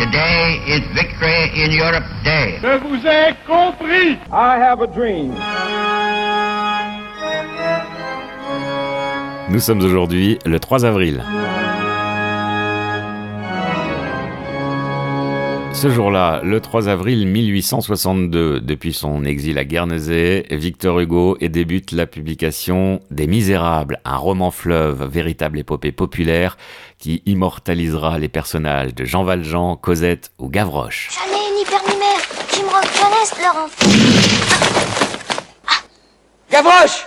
Today is Victory in Europe Day. Je vous ai compris. I have a dream. Nous sommes aujourd'hui le 3 avril. Ce jour-là, le 3 avril 1862, depuis son exil à Guernesey, Victor Hugo et débute la publication des Misérables, un roman fleuve, véritable épopée populaire qui immortalisera les personnages de Jean Valjean, Cosette ou Gavroche. Jamais ni père ni mère, Jim Rock Ernest, leur enfant. Gavroche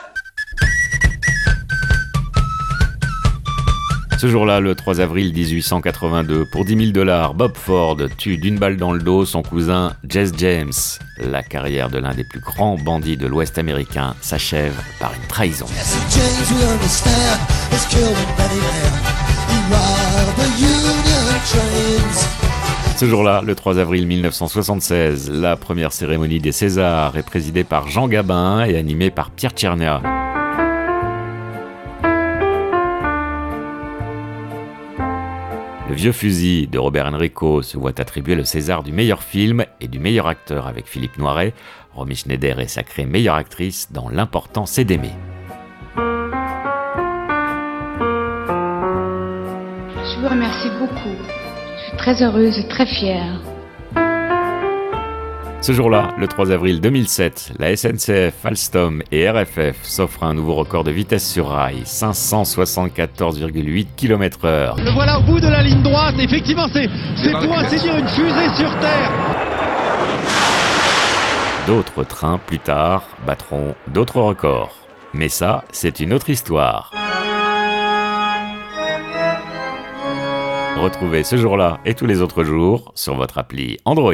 Ce jour-là, le 3 avril 1882, pour 10 000 dollars, Bob Ford tue d'une balle dans le dos son cousin Jesse James. La carrière de l'un des plus grands bandits de l'Ouest américain s'achève par une trahison. Ce jour-là, le 3 avril 1976, la première cérémonie des Césars est présidée par Jean Gabin et animée par Pierre Tchernia. Le vieux fusil de Robert Enrico se voit attribuer le César du meilleur film et du meilleur acteur avec Philippe Noiret. Romy Schneider est sacrée meilleure actrice dans L'important c'est d'aimer. Je vous remercie beaucoup. Je suis très heureuse et très fière. Ce jour-là, le 3 avril 2007, la SNCF, Alstom et RFF s'offrent un nouveau record de vitesse sur rail, 574,8 km/h. Le voilà au bout de la ligne droite, effectivement c'est pour ainsi dire une fusée sur Terre. D'autres trains plus tard battront d'autres records. Mais ça, c'est une autre histoire. Retrouvez ce jour-là et tous les autres jours sur votre appli Android.